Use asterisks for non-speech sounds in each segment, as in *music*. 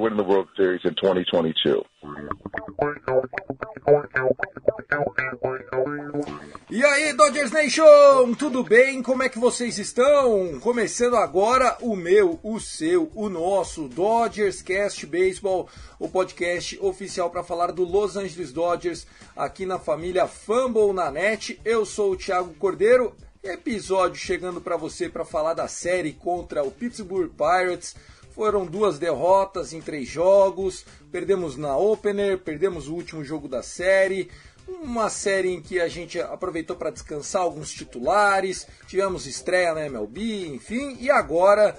winning the World Series in 2022. E aí, Dodgers Nation, tudo bem? Como é que vocês estão? Começando agora o meu, o seu, o nosso Dodgers Cast Baseball, o podcast oficial para falar do Los Angeles Dodgers aqui na família Fumble na net. Eu sou o Thiago Cordeiro. Episódio chegando para você para falar da série contra o Pittsburgh Pirates. Foram duas derrotas em três jogos. Perdemos na opener, perdemos o último jogo da série uma série em que a gente aproveitou para descansar alguns titulares, tivemos estreia na MLB, enfim, e agora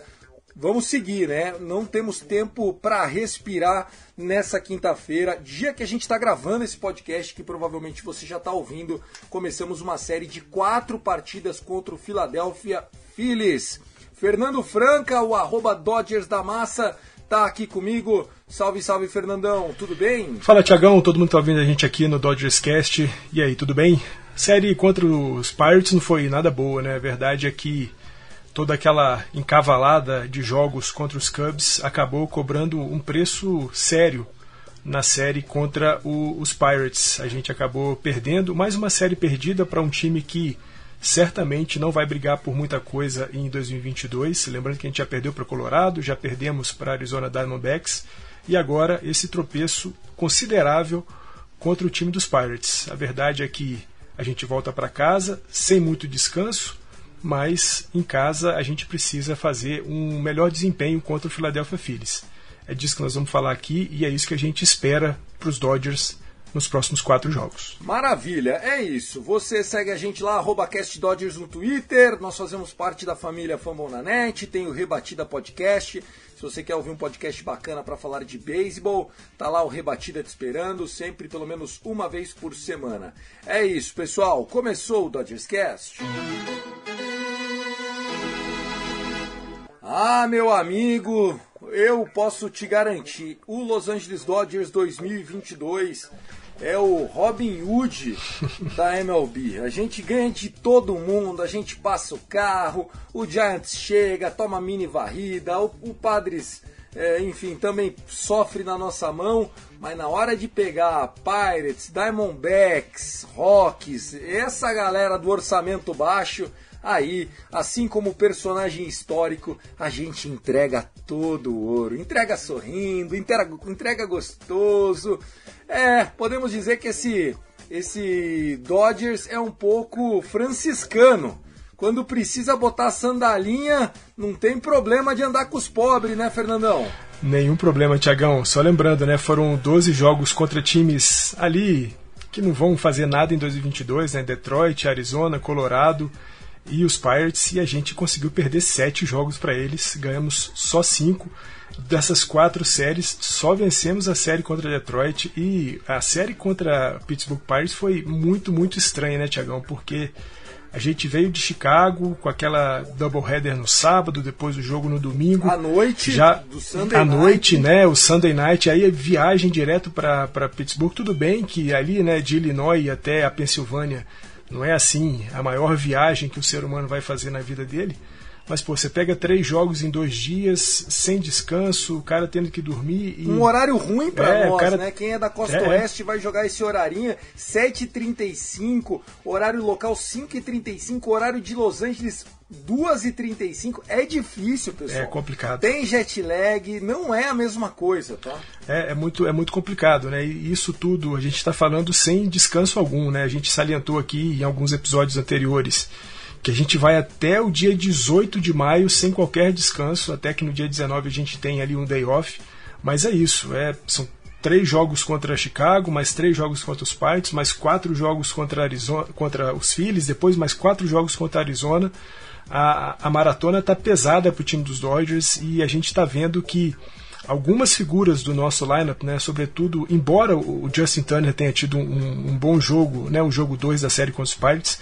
vamos seguir, né? Não temos tempo para respirar nessa quinta-feira, dia que a gente está gravando esse podcast, que provavelmente você já está ouvindo. Começamos uma série de quatro partidas contra o Philadelphia Phillies. Fernando Franca, o arroba Dodgers da Massa, tá aqui comigo. Salve, salve, Fernandão, tudo bem? Fala Tiagão, todo mundo tá ouvindo a gente aqui no Dodgers Cast. E aí, tudo bem? Série contra os Pirates não foi nada boa, né? A verdade é que toda aquela encavalada de jogos contra os Cubs acabou cobrando um preço sério na série contra o- os Pirates. A gente acabou perdendo mais uma série perdida para um time que certamente não vai brigar por muita coisa em 2022. Lembrando que a gente já perdeu para Colorado, já perdemos para Arizona Diamondbacks e agora esse tropeço considerável contra o time dos Pirates. A verdade é que a gente volta para casa sem muito descanso, mas em casa a gente precisa fazer um melhor desempenho contra o Philadelphia Phillies. É disso que nós vamos falar aqui e é isso que a gente espera para os Dodgers nos próximos quatro jogos. Maravilha, é isso. Você segue a gente lá, arroba Cast Dodgers no Twitter. Nós fazemos parte da família Fambon na Net, tem o Rebatida Podcast. Se você quer ouvir um podcast bacana para falar de beisebol, tá lá o Rebatida te esperando, sempre pelo menos uma vez por semana. É isso, pessoal. Começou o Dodgers Cast. Ah, meu amigo, eu posso te garantir, o Los Angeles Dodgers 2022 é o Robin Hood da MLB. A gente ganha de todo mundo, a gente passa o carro, o Giants chega, toma mini varrida, o, o Padres, é, enfim, também sofre na nossa mão, mas na hora de pegar Pirates, Diamondbacks, Rocks, essa galera do orçamento baixo, Aí, assim como personagem histórico, a gente entrega todo o ouro. Entrega sorrindo, entrega, entrega gostoso. É, podemos dizer que esse, esse Dodgers é um pouco franciscano. Quando precisa botar sandalinha, não tem problema de andar com os pobres, né, Fernandão? Nenhum problema, Tiagão. Só lembrando, né? Foram 12 jogos contra times ali que não vão fazer nada em 2022, né? Detroit, Arizona, Colorado e os Pirates. E a gente conseguiu perder sete jogos para eles. Ganhamos só cinco. Dessas quatro séries, só vencemos a série contra Detroit. E a série contra Pittsburgh Pirates foi muito, muito estranha, né, Tiagão? Porque a gente veio de Chicago com aquela doubleheader no sábado, depois o jogo no domingo. À noite, já do Sunday à noite, night. né? O Sunday Night, aí viagem direto para Pittsburgh. Tudo bem que ali, né, de Illinois até a Pensilvânia, não é assim a maior viagem que o ser humano vai fazer na vida dele. Mas, pô, você pega três jogos em dois dias, sem descanso, o cara tendo que dormir. E... Um horário ruim pra É, nós, cara- né? Quem é da Costa É. Oeste vai jogar esse horarinho, 7h35, horário local 5h35, horário de Los Angeles 2h35. É difícil, pessoal. É complicado. Tem jet lag, não é a mesma coisa, tá? É, é muito, é muito complicado, né? E isso tudo a gente está falando sem descanso algum, né? A gente salientou aqui em alguns episódios anteriores que a gente vai até o dia 18 de maio sem qualquer descanso, até que no dia 19 a gente tem ali um day off. Mas é isso, é, são três jogos contra Chicago, mais três jogos contra os Pirates, mais quatro jogos contra, Arizona, contra os Phillies, depois mais quatro jogos contra Arizona. A, a maratona está pesada para o time dos Dodgers e a gente está vendo que algumas figuras do nosso lineup, né, sobretudo, embora o Justin Turner tenha tido um, um bom jogo, né, o jogo 2 da série contra os Pirates,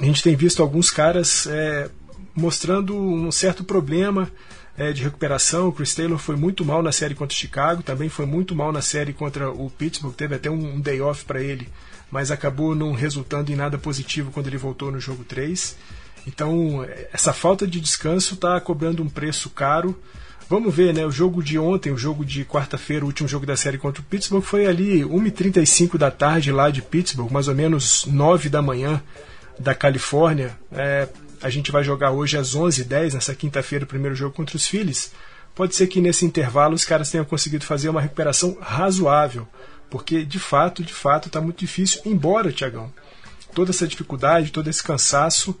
a gente tem visto alguns caras é, mostrando um certo problema é, de recuperação. O Chris Taylor foi muito mal na série contra o Chicago, também foi muito mal na série contra o Pittsburgh, teve até um, um day off para ele, mas acabou não resultando em nada positivo quando ele voltou no jogo 3. Então, essa falta de descanso está cobrando um preço caro. Vamos ver, né? O jogo de ontem, o jogo de quarta-feira, o último jogo da série contra o Pittsburgh, foi ali 1h35 da tarde lá de Pittsburgh, mais ou menos 9 da manhã da Califórnia. É, a gente vai jogar hoje às 11h10, nessa quinta-feira, o primeiro jogo contra os Phillies. Pode ser que nesse intervalo os caras tenham conseguido fazer uma recuperação razoável, porque de fato, de fato, está muito difícil. Embora, Tiagão, toda essa dificuldade, todo esse cansaço,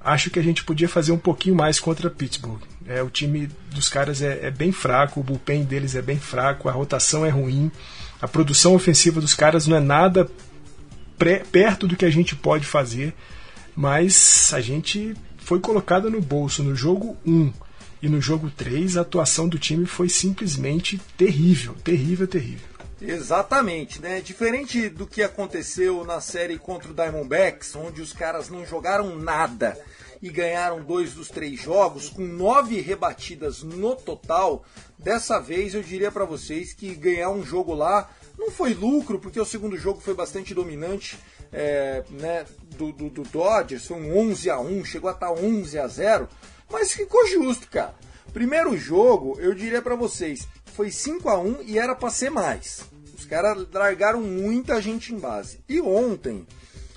acho que a gente podia fazer um pouquinho mais contra Pittsburgh. É, o time dos caras é, é bem fraco, o bullpen deles é bem fraco, a rotação é ruim, a produção ofensiva dos caras não é nada pré- perto do que a gente pode fazer, mas a gente foi colocada no bolso no jogo 1 e no jogo 3 a atuação do time foi simplesmente terrível, terrível, terrível. Exatamente, né? Diferente do que aconteceu na série contra o Diamondbacks, onde os caras não jogaram nada e ganharam dois dos três jogos, com nove rebatidas no total, dessa vez eu diria para vocês que ganhar um jogo lá não foi lucro, porque o segundo jogo foi bastante dominante é, né, do, do, do Dodgers, foi um 11 a 1 chegou a estar 11 a 0 mas ficou justo, cara. Primeiro jogo, eu diria para vocês, foi 5 a 1 e era para ser mais. Os caras largaram muita gente em base. E ontem,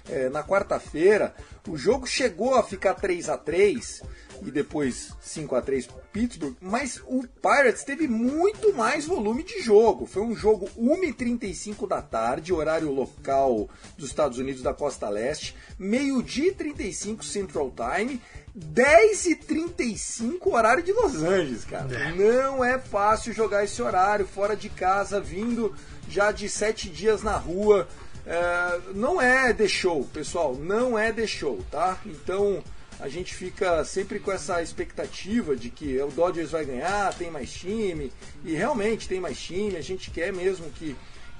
é, na quarta-feira, o jogo chegou a ficar 3 a 3 e depois 5 a 3 pro Pittsburgh, mas o Pirates teve muito mais volume de jogo. Foi um jogo 1h35 da tarde, horário local dos Estados Unidos da costa leste, meio-dia e 35 Central Time, 10 e 35 horário de Los Angeles, cara. Não é fácil jogar esse horário fora de casa, vindo já de sete dias na rua. É, não é The Show, pessoal, não é The Show, tá? Então a gente fica sempre com essa expectativa de que o Dodgers vai ganhar, tem mais time, e realmente tem mais time, a gente quer mesmo que,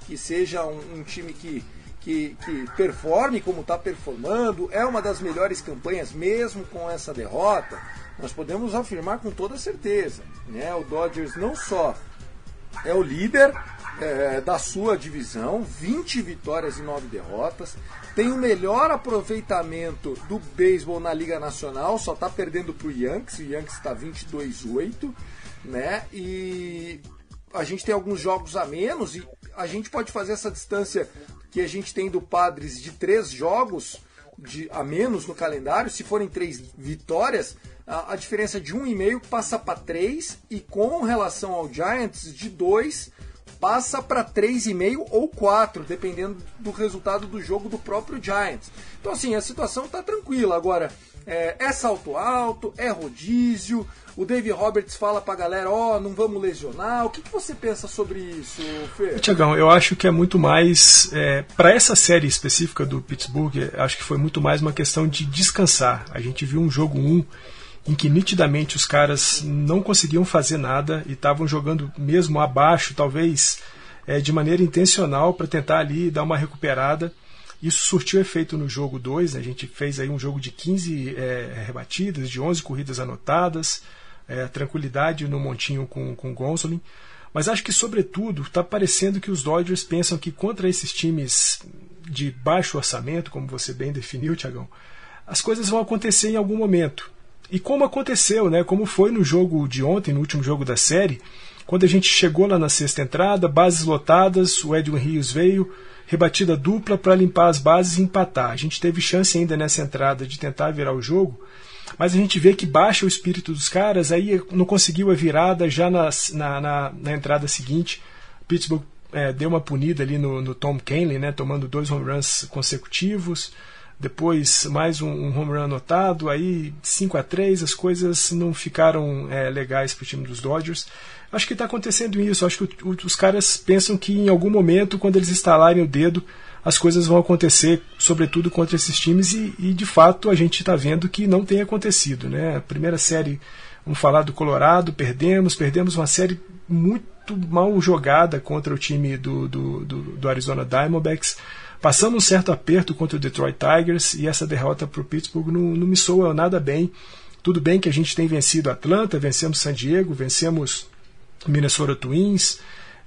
que seja um, um time que, que, que performe como está performando, é uma das melhores campanhas mesmo com essa derrota, nós podemos afirmar com toda certeza, né? O Dodgers não só é o líder é, da sua divisão, 20 vitórias e 9 derrotas. Tem o melhor aproveitamento do beisebol na Liga Nacional, só está perdendo para o Yankees, o Yankees está 22-8, né? E a gente tem alguns jogos a menos e a gente pode fazer essa distância que a gente tem do Padres de três jogos de, a menos no calendário, se forem três vitórias, a, a diferença de um e meio passa para três e com relação ao Giants de dois passa para 3,5 ou 4, dependendo do resultado do jogo do próprio Giants. Então, assim, a situação está tranquila. Agora, é, é salto alto, é rodízio. O Dave Roberts fala para a galera: ó, oh, não vamos lesionar. O que, que você pensa sobre isso, Fê? Tiagão, eu acho que é muito mais. É, para essa série específica do Pittsburgh, acho que foi muito mais uma questão de descansar. A gente viu um jogo 1 em que nitidamente os caras não conseguiam fazer nada e estavam jogando mesmo abaixo, talvez é, de maneira intencional, para tentar ali dar uma recuperada. Isso surtiu efeito no jogo 2, né? a gente fez aí um jogo de 15 é, rebatidas, de 11 corridas anotadas, é, tranquilidade no montinho com, com o Gonsolin. Mas acho que, sobretudo, está parecendo que os Dodgers pensam que contra esses times de baixo orçamento, como você bem definiu, Tiagão, as coisas vão acontecer em algum momento. E como aconteceu, né? Como foi no jogo de ontem, no último jogo da série, quando a gente chegou lá na sexta entrada, bases lotadas, o Edwin Rios veio, rebatida dupla para limpar as bases e empatar. A gente teve chance ainda nessa entrada de tentar virar o jogo, mas a gente vê que baixa o espírito dos caras, aí não conseguiu a virada já na, na, na, na entrada seguinte. Pittsburgh é, deu uma punida ali no, no Tom Kenley, né, tomando dois home runs consecutivos. Depois mais um, um home run anotado, aí 5 a 3 as coisas não ficaram é, legais para o time dos Dodgers. Acho que está acontecendo isso. Acho que o, o, os caras pensam que em algum momento, quando eles instalarem o dedo, as coisas vão acontecer, sobretudo contra esses times, e, e de fato a gente está vendo que não tem acontecido. Né? A primeira série, vamos falar do Colorado, perdemos, perdemos uma série muito mal jogada contra o time do, do, do, do Arizona Diamondbacks. Passamos um certo aperto contra o Detroit Tigers e essa derrota para o Pittsburgh não, não me soa nada bem. Tudo bem que a gente tem vencido Atlanta, vencemos San Diego, vencemos Minnesota Twins,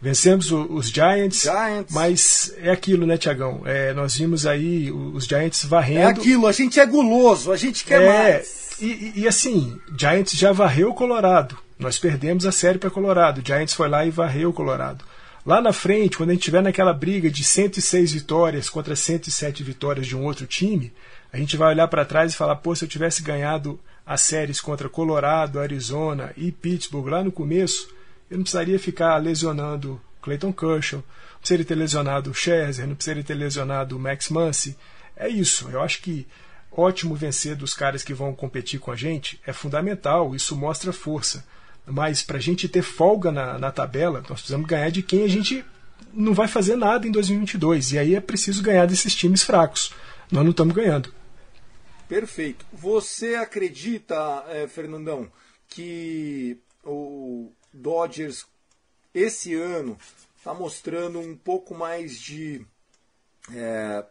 vencemos os Giants, Giants. mas é aquilo, né, Tiagão? É, nós vimos aí os Giants varrendo. É aquilo, a gente é guloso, a gente quer é, mais. E, e, assim, Giants já varreu o Colorado. Nós perdemos a série para Colorado. Giants foi lá e varreu o Colorado. Lá na frente, quando a gente estiver naquela briga de 106 vitórias contra 107 vitórias de um outro time, a gente vai olhar para trás e falar: pô, se eu tivesse ganhado as séries contra Colorado, Arizona e Pittsburgh lá no começo, eu não precisaria ficar lesionando Clayton Kershaw, não precisaria ter lesionado o Scherzer, não precisaria ter lesionado o Max Muncy. É isso. Eu acho que ótimo vencer dos caras que vão competir com a gente é fundamental, isso mostra força. Mas para a gente ter folga na, na tabela, nós precisamos ganhar de quem a gente não vai fazer nada em 2022. E aí é preciso ganhar desses times fracos. Nós não estamos ganhando. Perfeito. Você acredita, eh, Fernandão, que o Dodgers esse ano está mostrando um pouco mais de é,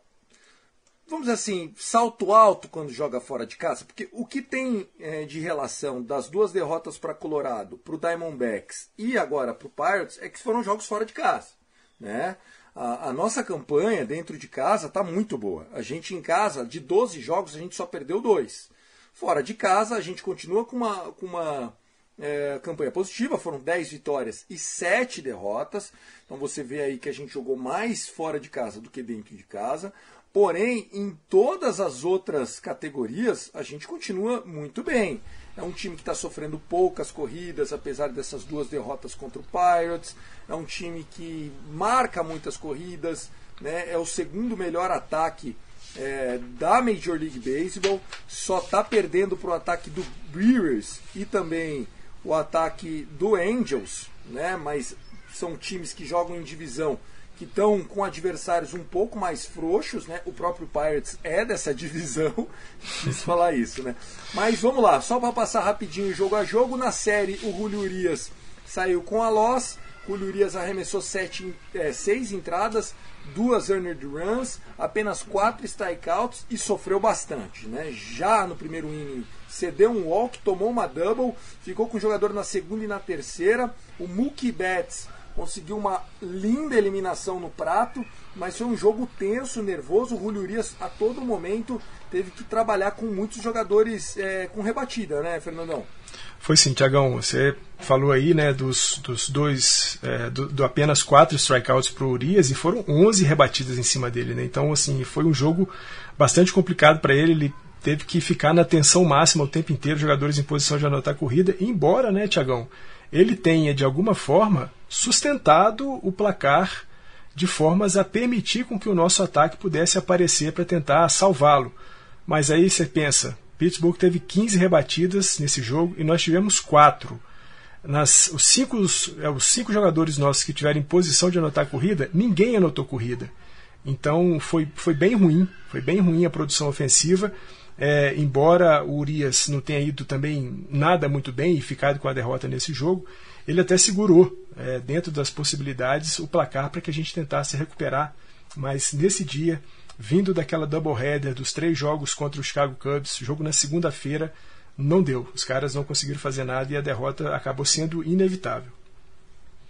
vamos dizer assim, salto alto quando joga fora de casa? Porque o que tem é, de relação das duas derrotas para Colorado, para o Diamondbacks e agora para o Pirates é que foram jogos fora de casa. Né? A, a nossa campanha dentro de casa está muito boa. A gente em casa, de 12 jogos, a gente só perdeu dois. Fora de casa, a gente continua com uma, com uma é, campanha positiva, foram 10 vitórias e 7 derrotas. Então você vê aí que a gente jogou mais fora de casa do que dentro de casa. Porém, em todas as outras categorias, a gente continua muito bem. É um time que está sofrendo poucas corridas, apesar dessas duas derrotas contra o Pirates. É um time que marca muitas corridas, né? é o segundo melhor ataque é, da Major League Baseball. Só está perdendo para o ataque do Brewers e também o ataque do Angels, né? mas são times que jogam em divisão que estão com adversários um pouco mais frouxos, né? O próprio Pirates é dessa *laughs* divisão, preciso falar isso, né? Mas vamos lá, só para passar rapidinho jogo a jogo, na série o Julio Urias saiu com a loss, Julio Urias arremessou sete, é, seis entradas, duas earned runs, apenas quatro strikeouts e sofreu bastante, né? Já no primeiro inning cedeu um walk, tomou uma double, ficou com o jogador na segunda e na terceira, o Mookie Betts conseguiu uma linda eliminação no prato, mas foi um jogo tenso, nervoso. O Julio Urias a todo momento teve que trabalhar com muitos jogadores é, com rebatida, né, Fernandão? Foi sim, Tiagão. Você falou aí né, dos, dos dois, é, do, do, apenas quatro strikeouts para o Urias e foram 11 rebatidas em cima dele. Né? Então, assim, foi um jogo bastante complicado para ele. Ele teve que ficar na tensão máxima o tempo inteiro, jogadores em posição de anotar a corrida. Embora, né, Tiagão, ele tenha de alguma forma sustentado o placar de formas a permitir com que o nosso ataque pudesse aparecer para tentar salvá-lo. Mas aí você pensa, Pittsburgh teve 15 rebatidas nesse jogo e nós tivemos 4. Nas, os, cinco, os, é, os cinco jogadores nossos que tiveram posição de anotar corrida, ninguém anotou corrida. Então foi, foi bem ruim, foi bem ruim a produção ofensiva. É, embora o Urias não tenha ido também nada muito bem e ficado com a derrota nesse jogo, ele até segurou, é, dentro das possibilidades, o placar para que a gente tentasse recuperar. Mas nesse dia, vindo daquela doubleheader dos três jogos contra o Chicago Cubs, jogo na segunda-feira, não deu. Os caras não conseguiram fazer nada e a derrota acabou sendo inevitável.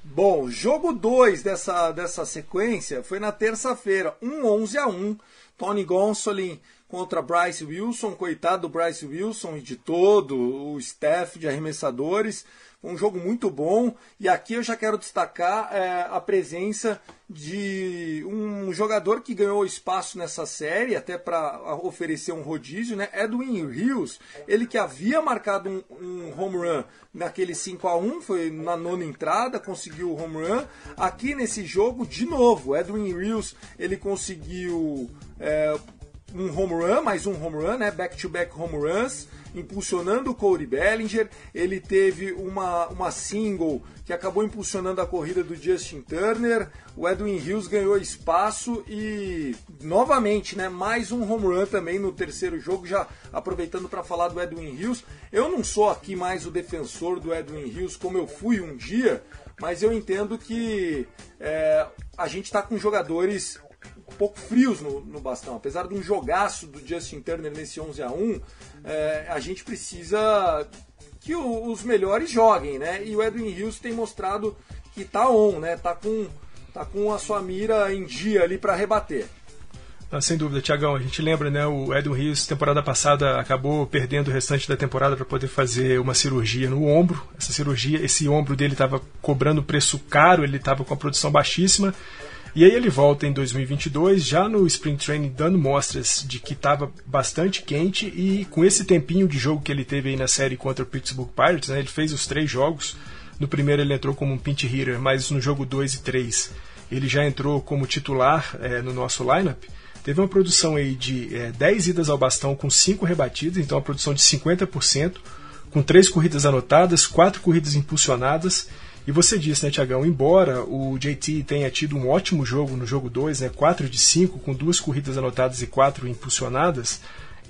Bom, jogo 2 dessa, dessa sequência foi na terça-feira, um 11 a 1 Tony Gonsolin contra Bryce Wilson, coitado do Bryce Wilson e de todo o staff de arremessadores. Um jogo muito bom e aqui eu já quero destacar é, a presença de um jogador que ganhou espaço nessa série, até para oferecer um rodízio, né? Edwin Rios, ele que havia marcado um, um home run naquele 5 a 1 foi na nona entrada, conseguiu o home run. Aqui nesse jogo, de novo, Edwin Rios ele conseguiu é, um home run, mais um home run, né? Back-to-back -back home runs impulsionando o Cody Bellinger. Ele teve uma, uma single que acabou impulsionando a corrida do Justin Turner. O Edwin Hills ganhou espaço e novamente, né, mais um home run também no terceiro jogo, já aproveitando para falar do Edwin Hills. Eu não sou aqui mais o defensor do Edwin Hills como eu fui um dia, mas eu entendo que é, a gente está com jogadores pouco frios no, no bastão. Apesar de um jogaço do Justin Turner nesse 11 a 1 é, a gente precisa que o, os melhores joguem, né? E o Edwin Hills tem mostrado que tá on, né? Tá com, tá com a sua mira em dia ali para rebater. Ah, sem dúvida, Tiagão. A gente lembra, né? O Edwin Rios, temporada passada, acabou perdendo o restante da temporada para poder fazer uma cirurgia no ombro. Essa cirurgia, esse ombro dele estava cobrando preço caro, ele estava com a produção baixíssima. E aí ele volta em 2022, já no Spring Training, dando mostras de que estava bastante quente e com esse tempinho de jogo que ele teve aí na série contra o Pittsburgh Pirates, né, ele fez os três jogos. No primeiro ele entrou como um pinch hitter, mas no jogo 2 e 3 ele já entrou como titular é, no nosso lineup. Teve uma produção aí de é, 10 idas ao bastão com 5 rebatidas, então uma produção de 50%, com 3 corridas anotadas, 4 corridas impulsionadas e você disse, né, Tiagão, embora o JT tenha tido um ótimo jogo no jogo 2, né, 4 de 5, com duas corridas anotadas e quatro impulsionadas,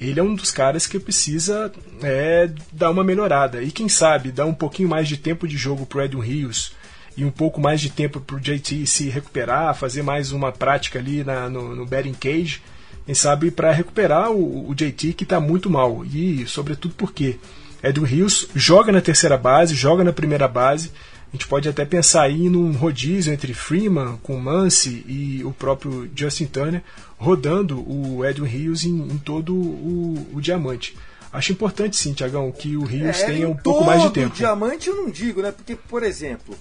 ele é um dos caras que precisa é, dar uma melhorada. E quem sabe dar um pouquinho mais de tempo de jogo para o Edwin Rios e um pouco mais de tempo para o JT se recuperar, fazer mais uma prática ali na, no, no batting cage, quem sabe para recuperar o, o JT que está muito mal. E sobretudo porque Edwin Rios joga na terceira base, joga na primeira base a gente pode até pensar aí num rodízio entre Freeman com Mance e o próprio Justin Turner rodando o Edwin Rios em, em todo o, o, diamante. Acho importante sim, Tiagão, que o Rios é, tenha um pouco mais de tempo. diamante eu não digo, né? Porque, por exemplo,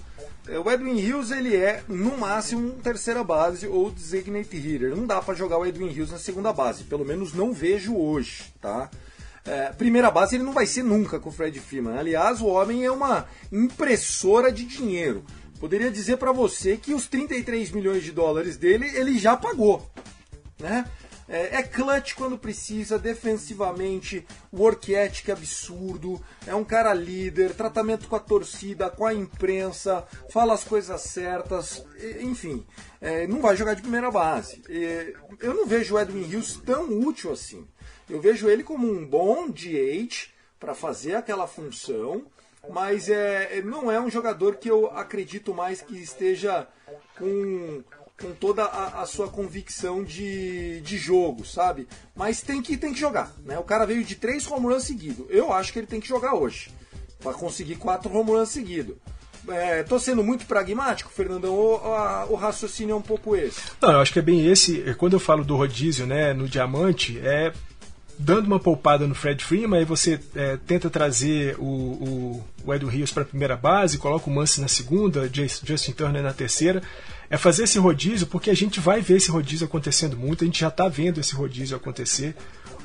o Edwin Rios ele é no máximo terceira base ou designated hitter. Não dá para jogar o Edwin Rios na segunda base, pelo menos não vejo hoje, tá? É, primeira base ele não vai ser nunca com o Fred Freeman. Aliás, o homem é uma impressora de dinheiro. Poderia dizer para você que os 33 milhões de dólares dele ele já pagou, né? É, é clutch quando precisa, defensivamente, work ethic absurdo, é um cara líder, tratamento com a torcida, com a imprensa, fala as coisas certas, enfim, é, não vai jogar de primeira base. eu não vejo o Edwin Hills tão útil assim. Eu vejo ele como um bom DH para fazer aquela função, mas é, não é um jogador que eu acredito mais que esteja com, com toda a, a, sua convicção de, de jogo, sabe? Mas tem que, tem que jogar. Né? O cara veio de três home runs seguidos. Eu acho que ele tem que jogar hoje para conseguir quatro home runs seguidos. É, tô sendo muito pragmático, Fernandão, ou o raciocínio é um pouco esse? Não, eu acho que é bem esse. Quando eu falo do rodízio, né, no diamante, é dando uma poupada no Fred Freeman, aí você é, tenta trazer o, o, o Edu Rios para a primeira base, coloca o Mance na segunda, Justin Turner na terceira. É fazer esse rodízio, porque a gente vai ver esse rodízio acontecendo muito, a gente já está vendo esse rodízio acontecer.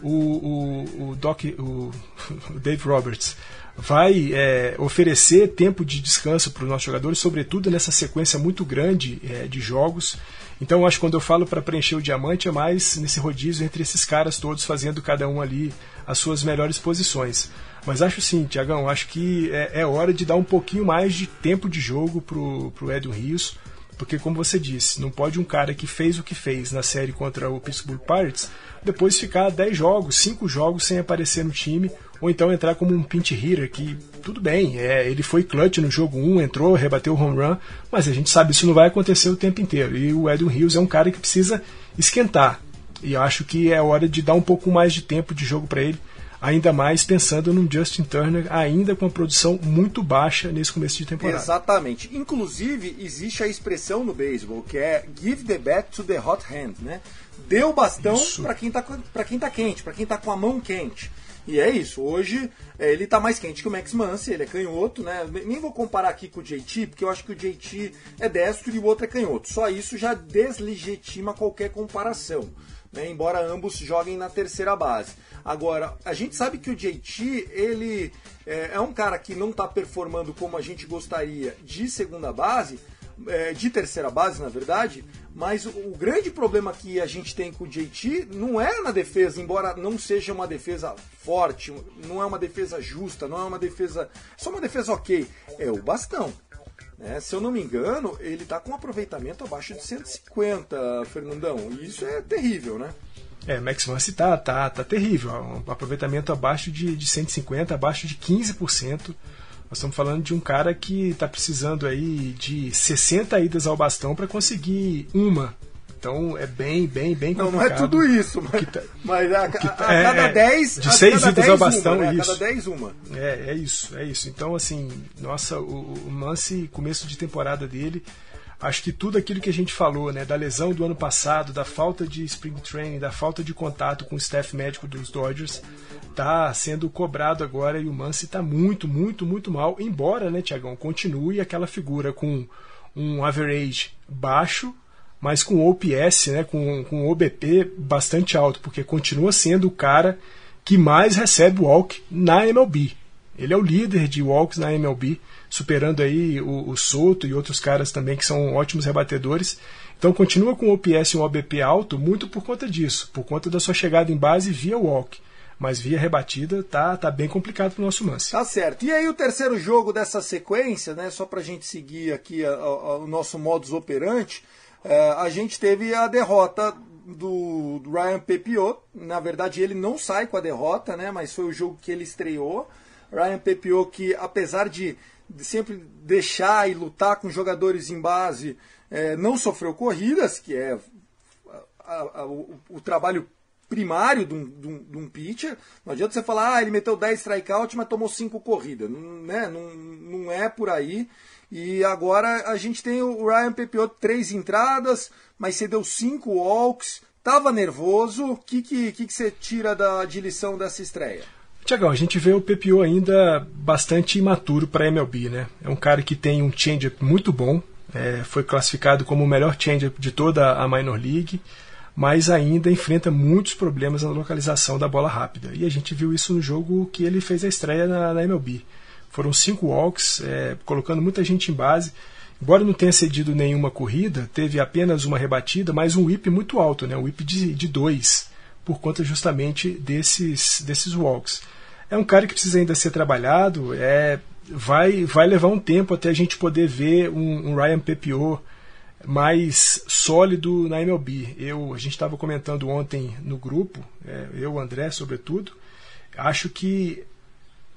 O, o, o, Doc, o, *laughs* o Dave Roberts vai é, oferecer tempo de descanso para os nossos jogadores, sobretudo nessa sequência muito grande é, de jogos. Então, acho que quando eu falo para preencher o diamante, é mais nesse rodízio entre esses caras todos, fazendo cada um ali as suas melhores posições. Mas acho sim, Tiagão, acho que é, é, hora de dar um pouquinho mais de tempo de jogo pro, pro Edwin Rios, porque, como você disse, não pode um cara que fez o que fez na série contra o Pittsburgh Pirates depois ficar 10 jogos, 5 jogos sem aparecer no time, ou então entrar como um pinch hitter, que tudo bem, é, ele foi clutch no jogo 1, entrou, rebateu o home run, mas a gente sabe isso não vai acontecer o tempo inteiro. E o Edwin Hills é um cara que precisa esquentar. E acho que é hora de dar um pouco mais de tempo de jogo para ele. Ainda mais pensando num Justin Turner ainda com a produção muito baixa nesse começo de temporada. Exatamente. Inclusive, existe a expressão no beisebol que é give the bat to the hot hand, né? Dê o bastão para quem, tá, quem tá quente, para quem tá com a mão quente. E é isso. Hoje é, ele tá mais quente que o Max Muncy, ele é canhoto, né? Nem vou comparar aqui com o JT, porque eu acho que o JT é destro e o outro é canhoto. Só isso já deslegitima qualquer comparação. Né? Embora ambos joguem na terceira base. Agora, a gente sabe que o JT, ele é, é um cara que não está performando como a gente gostaria de segunda base, é, de terceira base, na verdade, mas o, o, grande problema que a gente tem com o JT não é na defesa, embora não seja uma defesa forte, não é uma defesa justa, não é uma defesa. só uma defesa ok. É o bastão. Né? Se eu não me engano, ele está com um aproveitamento abaixo de 150, Fernandão. E isso é terrível, né? É, Max Muncy tá, tá, tá terrível. Um aproveitamento abaixo de, de 150, abaixo de 15%. Nós estamos falando de um cara que está precisando aí de 60 idas ao bastão para conseguir uma. Então é bem, bem, bem complicado. Não, não é tudo isso, mas, tá, mas a, a, a cada 10. É, de 6 idas ao bastão, uma, né? isso. A cada 10, uma. É, é isso, é isso. Então, assim, nossa, o, o Mance, começo de temporada dele, acho que tudo aquilo que a gente falou, né, da lesão do ano passado, da falta de spring training, da falta de contato com o staff médico dos Dodgers, tá sendo cobrado agora e o Mance está muito, muito, muito mal, embora, né, Tiagão, continue aquela figura com um average baixo, mas com OPS, né, com, com OBP bastante alto, porque continua sendo o cara que mais recebe walk na MLB. Ele é o líder de walks na MLB, superando aí o, o Soto e outros caras também que são ótimos rebatedores. Então continua com OPS e um OBP alto muito por conta disso, por conta da sua chegada em base via walk. Mas via rebatida tá, tá bem complicado pro nosso Mance. Tá certo. E aí o terceiro jogo dessa sequência, né, só pra gente seguir aqui a, a, o nosso modus operandi, é, a gente teve a derrota do, Ryan Pepiot. Na verdade ele não sai com a derrota, né, mas foi o jogo que ele estreou. Ryan Pepiot que apesar de de sempre deixar e lutar com jogadores em base, é, não sofreu corridas, que é a, a, o, o, trabalho primário de um, de, um, de um, pitcher. Não adianta você falar, ah, ele meteu 10 strikeouts, mas tomou 5 corridas. Não, né? não, não é por aí. E agora a gente tem o Ryan Pepiot, três entradas, mas você deu 5 walks, tava nervoso. O que, que, que, que você tira da, de lição dessa estreia? Tiagão, a gente vê o Pepio ainda bastante imaturo para MLB, né? É um cara que tem um changeup muito bom, é, foi classificado como o melhor changeup de toda a minor league, mas ainda enfrenta muitos problemas na localização da bola rápida. E a gente viu isso no jogo que ele fez a estreia na, na MLB. Foram cinco walks, é, colocando muita gente em base. Embora não tenha cedido nenhuma corrida, teve apenas uma rebatida, mas um whip muito alto, né? um whip de, de dois, por conta justamente desses, desses walks é um cara que precisa ainda ser trabalhado. É, vai, vai levar um tempo até a gente poder ver um, um Ryan Pepiot mais sólido na MLB. Eu, a gente estava comentando ontem no grupo, é, eu, André, sobretudo, acho que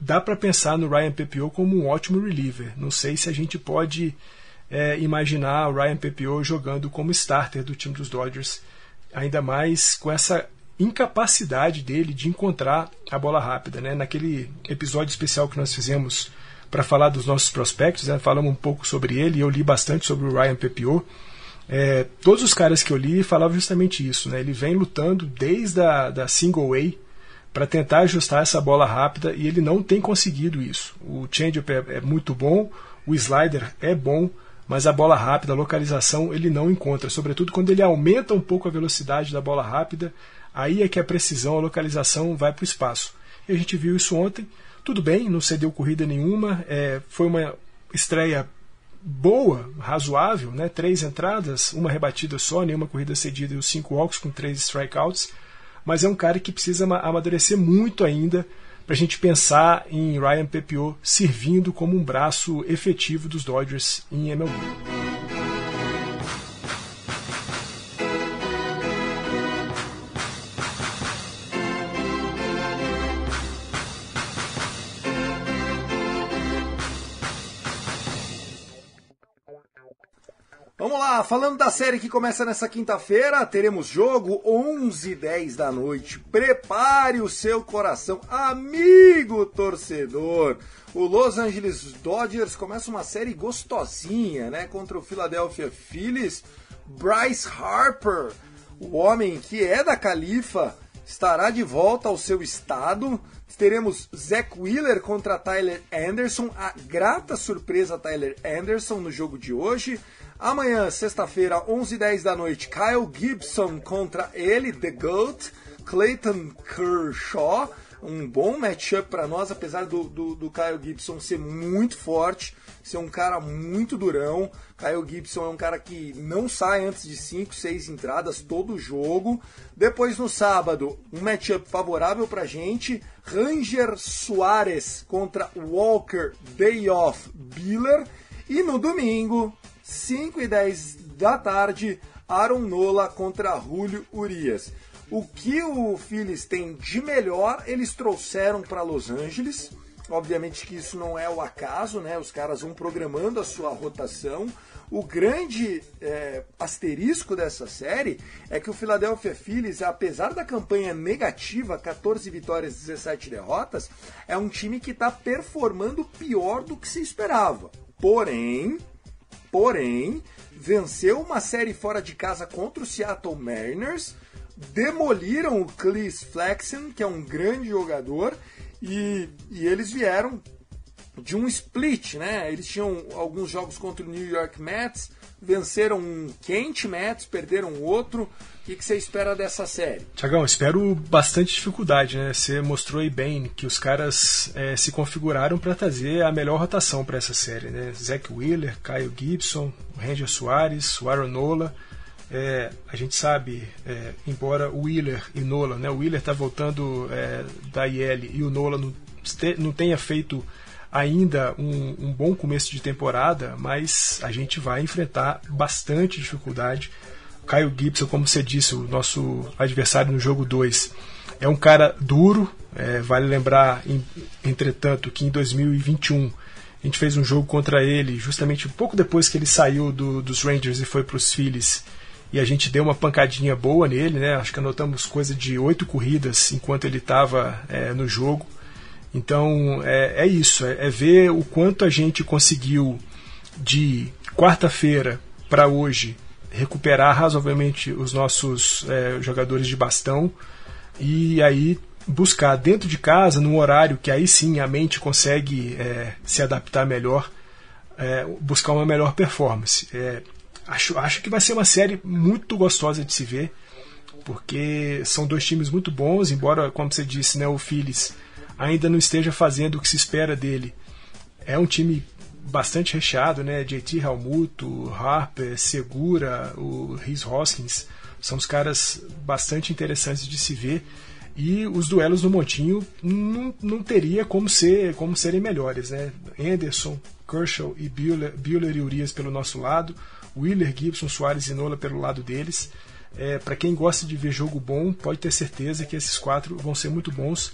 dá para pensar no Ryan Pepiot como um ótimo reliever. Não sei se a gente pode é, imaginar o Ryan Pepiot jogando como starter do time dos Dodgers, ainda mais com essa incapacidade dele de encontrar a bola rápida. Né? Naquele episódio especial que nós fizemos para falar dos nossos prospectos, né? falamos um pouco sobre ele eu li bastante sobre o Ryan Pepiot. É, todos os caras que eu li falavam justamente isso. Né? Ele vem lutando desde a da single A para tentar ajustar essa bola rápida e ele não tem conseguido isso. O changeup é, é muito bom, o slider é bom, mas a bola rápida, a localização, ele não encontra. Sobretudo quando ele aumenta um pouco a velocidade da bola rápida, Aí é que a precisão, a localização vai para o espaço. E a gente viu isso ontem. Tudo bem, não cedeu corrida nenhuma. É, foi uma estreia boa, razoável, né? três entradas, uma rebatida só, nenhuma corrida cedida e os cinco walks com três strikeouts. Mas é um cara que precisa amadurecer muito ainda para a gente pensar em Ryan Pepiot servindo como um braço efetivo dos Dodgers em MLB. Vamos lá, falando da série que começa nessa quinta-feira, teremos jogo 11 h 10 da noite. Prepare o seu coração, amigo torcedor. O Los Angeles Dodgers começa uma série gostosinha, né, contra o Philadelphia Phillies. Bryce Harper, o homem que é da Califa, estará de volta ao seu estado. Teremos Zach Wheeler contra Tyler Anderson, a grata surpresa Tyler Anderson no jogo de hoje. Amanhã, sexta-feira, 11h10 da noite, Kyle Gibson contra ele, The GOAT, Clayton Kershaw. Um bom matchup para nós, apesar do, do, do Kyle Gibson ser muito forte, ser um cara muito durão. Kyle Gibson é um cara que não sai antes de 5, 6 entradas todo jogo. Depois no sábado, um matchup favorável pra gente. Ranger Soares contra Walker Day Off Biller. E no domingo, 5 e 10 da tarde, Aaron Nola contra Julio Urias. O que o Phillies tem de melhor, eles trouxeram para Los Angeles. Obviamente que isso não é o acaso, né? Os caras vão programando a sua rotação. O grande é, asterisco dessa série é que o Philadelphia Phillies, apesar da campanha negativa, 14 vitórias, 17 derrotas, é um time que está performando pior do que se esperava. Porém, porém, venceu uma série fora de casa contra o Seattle Mariners, demoliram o Cleese Flexen, que é um grande jogador, e, e eles vieram de um split, né? Eles tinham alguns jogos contra o New York Mets, venceram um quente Mets, perderam outro. O que, você espera dessa série? Tiagão, espero bastante dificuldade, né? Você mostrou aí bem que os caras é, se configuraram para trazer a melhor rotação para essa série, né? Zach Wheeler, Kyle Gibson, Ranger Soares, o Aaron Nola. É, a gente sabe, é, embora o Wheeler e Nola, né? O Wheeler está voltando é, da IL e o Nola não, não tenha feito ainda um, um, bom começo de temporada, mas a gente vai enfrentar bastante dificuldade. Caio Gibson, como você disse, o nosso adversário no jogo 2, é um cara duro. É, vale lembrar, em, entretanto, que em 2021 a gente fez um jogo contra ele justamente pouco depois que ele saiu do, dos Rangers e foi para os Phillies. E a gente deu uma pancadinha boa nele, né? Acho que anotamos coisa de oito corridas enquanto ele estava é, no jogo. Então é, é isso, é, é, ver o quanto a gente conseguiu de quarta-feira para hoje recuperar razoavelmente os nossos é, jogadores de bastão e aí buscar dentro de casa, num horário que aí sim a mente consegue é, se adaptar melhor, é, buscar uma melhor performance. Acho, acho que vai ser uma série muito gostosa de se ver, porque são dois times muito bons, embora, como você disse, né, o Phillies ainda não esteja fazendo o que se espera dele. É um time bastante recheado, né? JT Realmuto, Harper, Segura, o Rhys Hoskins, são os caras bastante interessantes de se ver. E os duelos no Montinho não, não teria como ser como serem melhores, né? Anderson, Kershaw e Buehler, Buehler e Urias pelo nosso lado, Wheeler, Gibson, Soares e Nola pelo lado deles. É, Para quem gosta de ver jogo bom, pode ter certeza que esses quatro vão ser muito bons.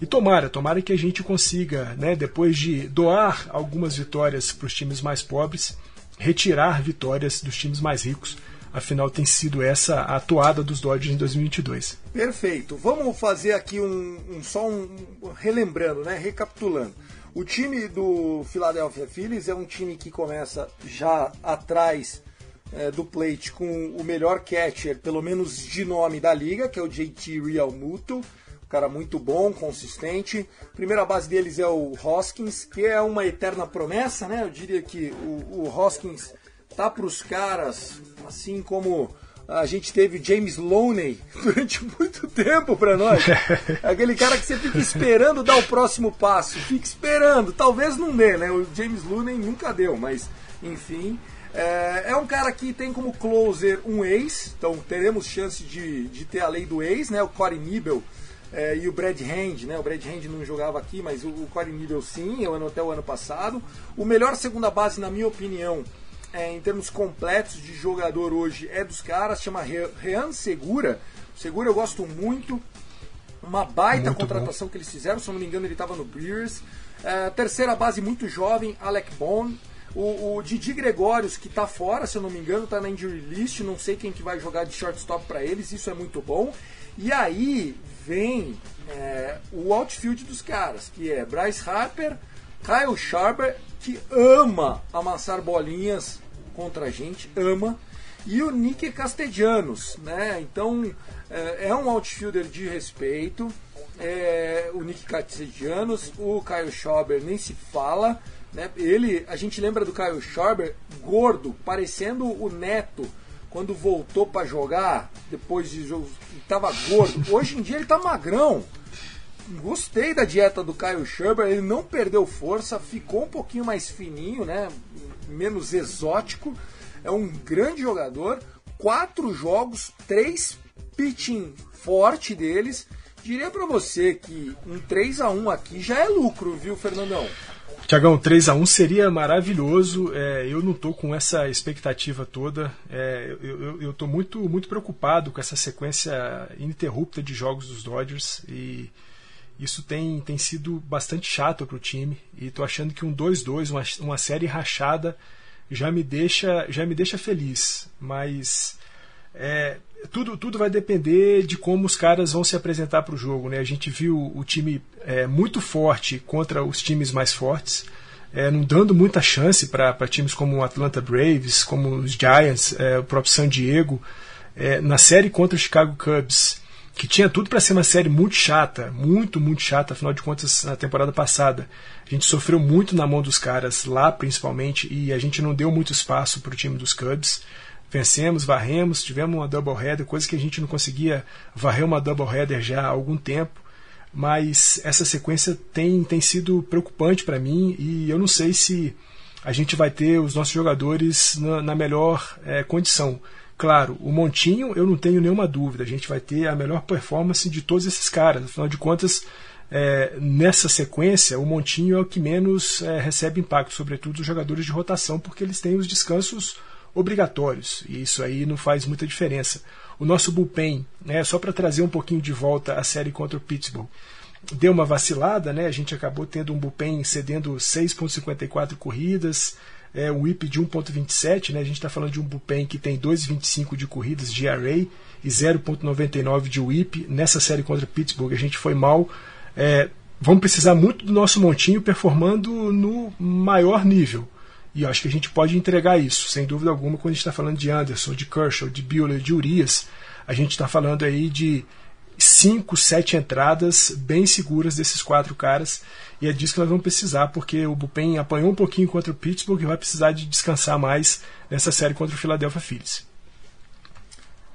E tomara, tomara que a gente consiga, né, depois de doar algumas vitórias para os times mais pobres, retirar vitórias dos times mais ricos. Afinal, tem sido essa a atuada dos Dodgers em 2022. Perfeito. Vamos fazer aqui um, um só um relembrando, né, recapitulando. O time do Philadelphia Phillies é um time que começa já atrás é, do plate com o melhor catcher, pelo menos de nome da liga, que é o JT Realmuto cara muito bom, consistente. Primeira base deles é o Hoskins, que é uma eterna promessa, né? Eu diria que o, o Hoskins tá para os caras, assim como a gente teve James Loney *laughs* durante muito tempo para nós. *laughs* Aquele cara que você fica esperando dar o próximo passo, fica esperando, talvez não dê, né? O James Loney nunca deu, mas enfim. É, é um cara que tem como closer um ex, então teremos chance de, de ter a lei do ex, né? O Corey Nibel é, e o Brad Hand, né? O Brad Hand não jogava aqui, mas o, o Corey Needle sim, eu até o ano passado. O melhor segunda base, na minha opinião, é, em termos completos de jogador hoje, é dos caras, chama Rean Segura. Segura eu gosto muito. Uma baita muito contratação bom. que eles fizeram, se não me engano, ele estava no Brewers. É, terceira base muito jovem, Alec Bond. O, o Didi Gregórios, que tá fora, se eu não me engano, tá na injury list, não sei quem que vai jogar de shortstop para eles, isso é muito bom. E aí vem é, o outfield dos caras, que é Bryce Harper, Kyle Sharper, que ama amassar bolinhas contra a gente, ama, e o Nick Castellanos, né? Então é, é um outfielder de respeito. É, o Nick Castellanos, o Kyle Schauber nem se fala. Né? Ele, a gente lembra do Kyle Schauber gordo, parecendo o Neto quando voltou para jogar depois de jogo, estava gordo. Hoje em dia ele tá magrão. Gostei da dieta do Kyle Schauber, ele não perdeu força, ficou um pouquinho mais fininho, né? Menos exótico. É um grande jogador. Quatro jogos, três pitching forte deles. Diria para você que um 3 a 1 aqui já é lucro, viu, Fernandão? Tiagão, 3 a 1 seria maravilhoso. É, eu não estou com essa expectativa toda. É, eu estou muito, muito preocupado com essa sequência ininterrupta de jogos dos Dodgers e isso tem, tem sido bastante chato para o time. E estou achando que um 2-2, uma, uma série rachada, já me deixa, já me deixa feliz. Mas é, tudo, tudo vai depender de como os caras vão se apresentar para o jogo. Né? A gente viu o time é, muito forte contra os times mais fortes, é, não dando muita chance para times como o Atlanta Braves, como os Giants, é, o próprio San Diego. É, na série contra o Chicago Cubs, que tinha tudo para ser uma série muito chata, muito, muito chata, afinal de contas, na temporada passada. A gente sofreu muito na mão dos caras lá, principalmente, e a gente não deu muito espaço para o time dos Cubs vencemos, varremos, tivemos uma doubleheader, coisa que a gente não conseguia varrer uma doubleheader já há algum tempo. Mas essa sequência tem, tem sido preocupante para mim e eu não sei se a gente vai ter os nossos jogadores na, na melhor é, condição. Claro, o Montinho eu não tenho nenhuma dúvida, a gente vai ter a melhor performance de todos esses caras. Afinal de contas, é, nessa sequência, o Montinho é o que menos é, recebe impacto, sobretudo os jogadores de rotação, porque eles têm os descansos obrigatórios, e isso aí não faz muita diferença. O nosso bullpen, né, só para trazer um pouquinho de volta a série contra o Pittsburgh, deu uma vacilada, né? A gente acabou tendo um bullpen cedendo 6.54 corridas, é, um de 1.27, né? A gente está falando de um bullpen que tem 2.25 de corridas de array e 0.99 de whip. Nessa série contra Pittsburgh a gente foi mal. É, vamos precisar muito do nosso montinho performando no maior nível. E acho que a gente pode entregar isso, sem dúvida alguma, quando a gente está falando de Anderson, de Kershaw, de Buehler, de Urias. A gente está falando aí de cinco, sete entradas bem seguras desses quatro caras. E é disso que nós vamos precisar, porque o Bupen apanhou um pouquinho contra o Pittsburgh e vai precisar de descansar mais nessa série contra o Philadelphia Phillies.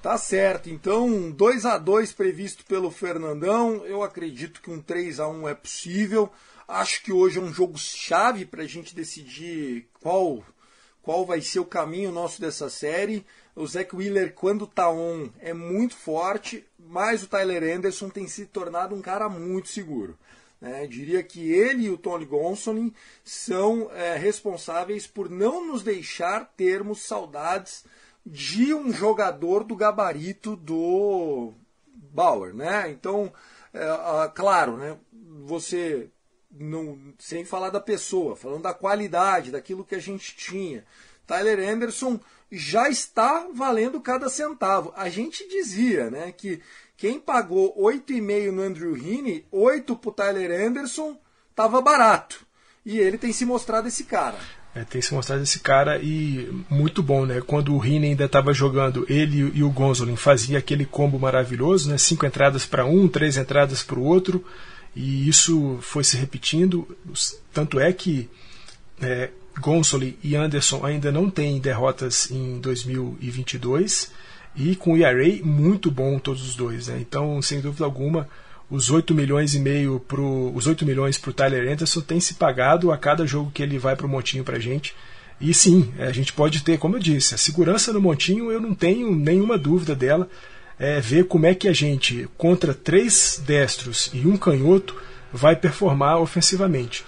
Tá certo. Então, 2 a 2 previsto pelo Fernandão. Eu acredito que um 3 a 1 é possível. Acho que hoje é um jogo chave para a gente decidir qual qual vai ser o caminho nosso dessa série. O Zach Wheeler, quando tá on, é muito forte, mas o Tyler Anderson tem se tornado um cara muito seguro. Né? Diria que ele e o Tony Gonsolin são é, responsáveis por não nos deixar termos saudades de um jogador do gabarito do Bauer. Né? Então, é, claro, né? você não, sem falar da pessoa, falando da qualidade, daquilo que a gente tinha. Tyler Anderson já está valendo cada centavo. A gente dizia né, que quem pagou 8,5 no Andrew Heaney, 8 para o Tyler Anderson, estava barato. E ele tem se mostrado esse cara. É, tem se mostrado esse cara e muito bom, né? Quando o Heaney ainda estava jogando, ele e o Gonzolin faziam aquele combo maravilhoso, né? Cinco entradas para um, três entradas para o outro. E isso foi se repetindo, tanto é que é, Gonsolin e Anderson ainda não têm derrotas em 2022 e com o ERA muito bom todos os dois. Né? Então, sem dúvida alguma, os 8 milhões e meio pro, os 8 milhões para o Tyler Anderson tem se pagado a cada jogo que ele vai para o Montinho para a gente. E sim, a gente pode ter, como eu disse, a segurança no Montinho eu não tenho nenhuma dúvida dela é, ver como é que a gente, contra três destros e um canhoto, vai performar ofensivamente.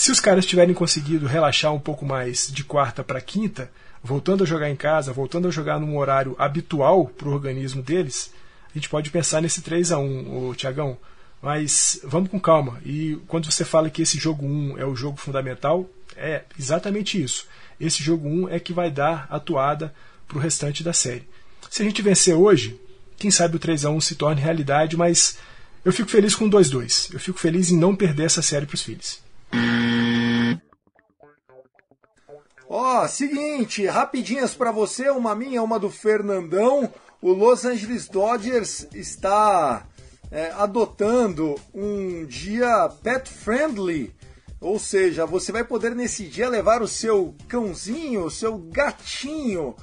Se os caras tiverem conseguido relaxar um pouco mais de quarta para quinta, voltando a jogar em casa, voltando a jogar num horário habitual para o organismo deles, a gente pode pensar nesse 3 a 1 o Tiagão. Mas vamos com calma. E quando você fala que esse jogo 1 é o jogo fundamental, é exatamente isso. Esse jogo 1 é que vai dar a toada para o restante da série. Se a gente vencer hoje, quem sabe o 3 a 1 se torne realidade, mas eu fico feliz com 2-2. Eu fico feliz em não perder essa série para os filhos. Ó, oh, seguinte, rapidinhas para você, uma minha, uma do Fernandão. O Los Angeles Dodgers está é, adotando um dia pet friendly, ou seja, você vai poder nesse dia levar o seu cãozinho, o seu gatinho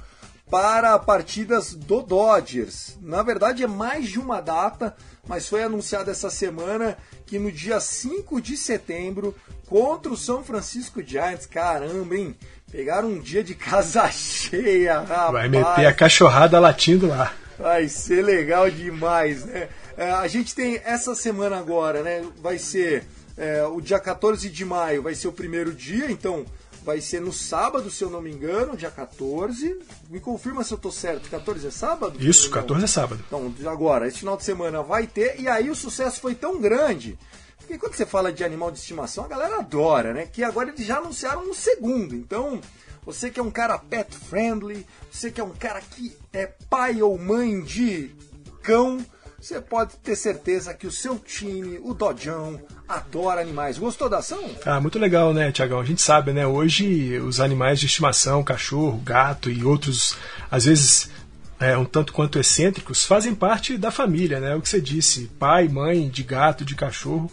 para partidas do Dodgers. Na verdade, é mais de uma data, mas foi anunciado essa semana que no dia 5 de setembro, contra o São Francisco Giants, caramba, hein? Pegaram um dia de casa *laughs* cheia, rapaz. Vai meter a cachorrada latindo lá. Vai ser legal demais, né? É, a gente tem essa semana agora, né? Vai ser é, o dia 14 de maio, vai ser o primeiro dia, então vai ser no sábado, se eu não me engano, dia 14. Me confirma se eu tô certo, 14 é sábado? Isso, 14 é sábado. Então, agora, esse final de semana vai ter, e aí o sucesso foi tão grande. Porque quando você fala de animal de estimação, a galera adora, né? Que agora eles já anunciaram um segundo. Então, você que é um cara pet friendly, você que é um cara que é pai ou mãe de cão, você pode ter certeza que o seu time, o Dodjão, adora animais. Gostou da ação? Ah, muito legal, né, Tiagão? A gente sabe, né? Hoje os animais de estimação, cachorro, gato e outros, às vezes é, um tanto quanto excêntricos, fazem parte da família, né? O que você disse, pai, mãe de gato, de cachorro,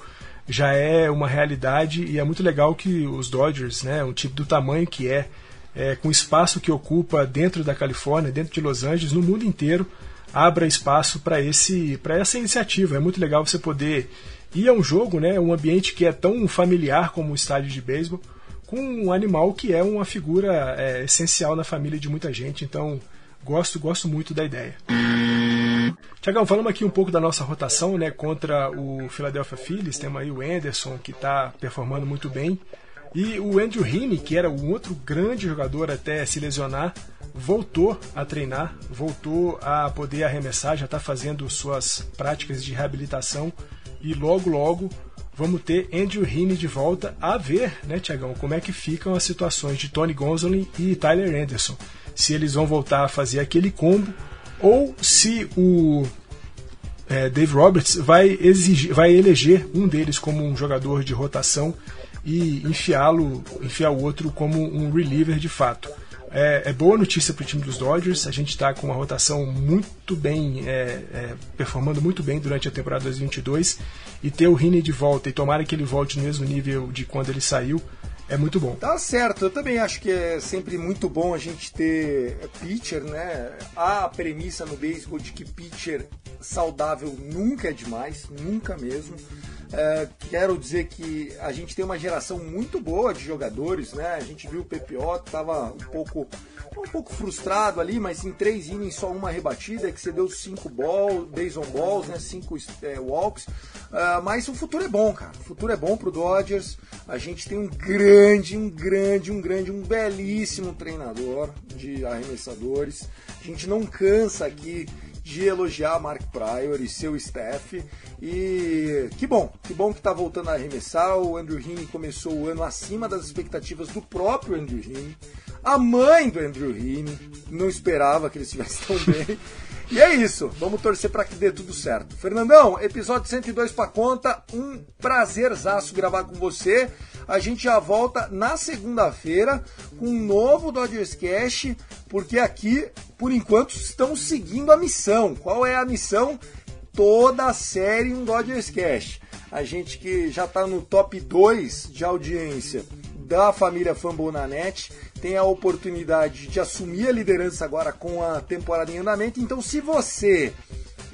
já é uma realidade e é muito legal que os Dodgers, né, um time do tamanho que é, é com o espaço que ocupa dentro da Califórnia, dentro de Los Angeles, no mundo inteiro, abra espaço para esse para essa iniciativa. É muito legal você poder ir a um jogo, né, um ambiente que é tão familiar como o estádio de beisebol, com um animal que é uma figura é, essencial na família de muita gente. Então, gosto, gosto muito da ideia. Tiagão, falamos aqui um pouco da nossa rotação né, contra o Philadelphia Phillies. Temos aí o Anderson, que está performando muito bem. E o Andrew Heaney, que era um outro grande jogador até se lesionar, voltou a treinar, voltou a poder arremessar, já está fazendo suas práticas de reabilitação e logo logo vamos ter Andrew Heaney de volta a ver, né, Tiagão, como é que ficam as situações de Tony Gonsolin e Tyler Anderson. Se eles vão voltar a fazer aquele combo ou se o é, Dave Roberts vai, exigir, vai eleger um deles como um jogador de rotação e enfiá-lo, enfiar o outro como um reliever de fato. É, é boa notícia para o time dos Dodgers. A gente está com uma rotação muito bem, é, é, performando muito bem durante a temporada 2022. E ter o Rini de volta e tomara que ele volte no mesmo nível de quando ele saiu é muito bom. Tá certo, eu também acho que é sempre muito bom a gente ter pitcher, né? Há a premissa no beisebol de que pitcher saudável nunca é demais, nunca mesmo. É, quero dizer que a gente tem uma geração muito boa de jogadores, né? A gente viu o PPO, estava um pouco, um pouco frustrado ali, mas em três innings só uma rebatida, que você deu cinco balls, base on balls, né? Cinco é, walks. Uh, mas o futuro é bom, cara. O futuro é bom pro Dodgers. A gente tem um grande, um grande, um grande, um belíssimo treinador de arremessadores. A gente não cansa aqui de elogiar Mark Pryor e seu staff. E que bom, que bom que está voltando a arremessar. O Andrew Heaney começou o ano acima das expectativas do próprio Andrew Heaney. A mãe do Andrew Heaney não esperava que ele estivesse tão bem. *laughs* E é isso, vamos torcer para que dê tudo certo. Fernandão, episódio 102 para conta, um prazerzaço gravar com você. A gente já volta na segunda-feira com um novo Dodgers Cash, porque aqui, por enquanto, estamos seguindo a missão. Qual é a missão? Toda a série um Dodgers Cash. A gente que já está no top 2 de audiência da família Fambonanet tem a oportunidade de assumir a liderança agora com a temporada em andamento. Então, se você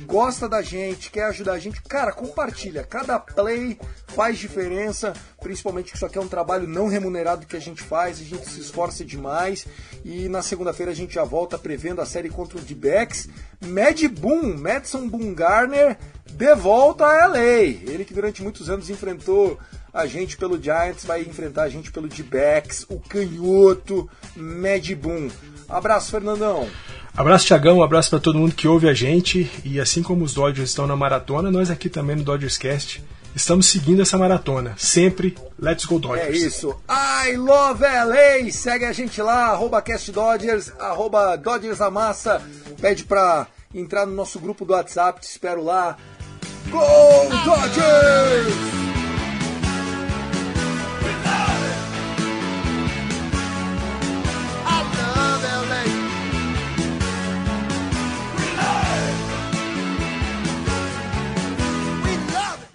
gosta da gente, quer ajudar a gente, cara, compartilha. Cada play faz diferença, principalmente que isso aqui é um trabalho não remunerado que a gente faz, a gente se esforça demais. E na segunda-feira a gente já volta prevendo a série contra o D-Backs. Mad Boom, Madison Bumgarner, de volta a LA. Ele que durante muitos anos enfrentou a gente pelo Giants, vai enfrentar a gente pelo D-Backs, o canhoto Mad Boom. Abraço, Fernandão. Abraço, Tiagão, um abraço para todo mundo que ouve a gente. E assim como os Dodgers estão na maratona, nós aqui também no Dodgers Cast estamos seguindo essa maratona. Sempre, let's go Dodgers. É isso. I love LA! Segue a gente lá, arroba CastDodgers, arroba Dodgers Amassa. Pede pra entrar no nosso grupo do WhatsApp, te espero lá. Go Dodgers!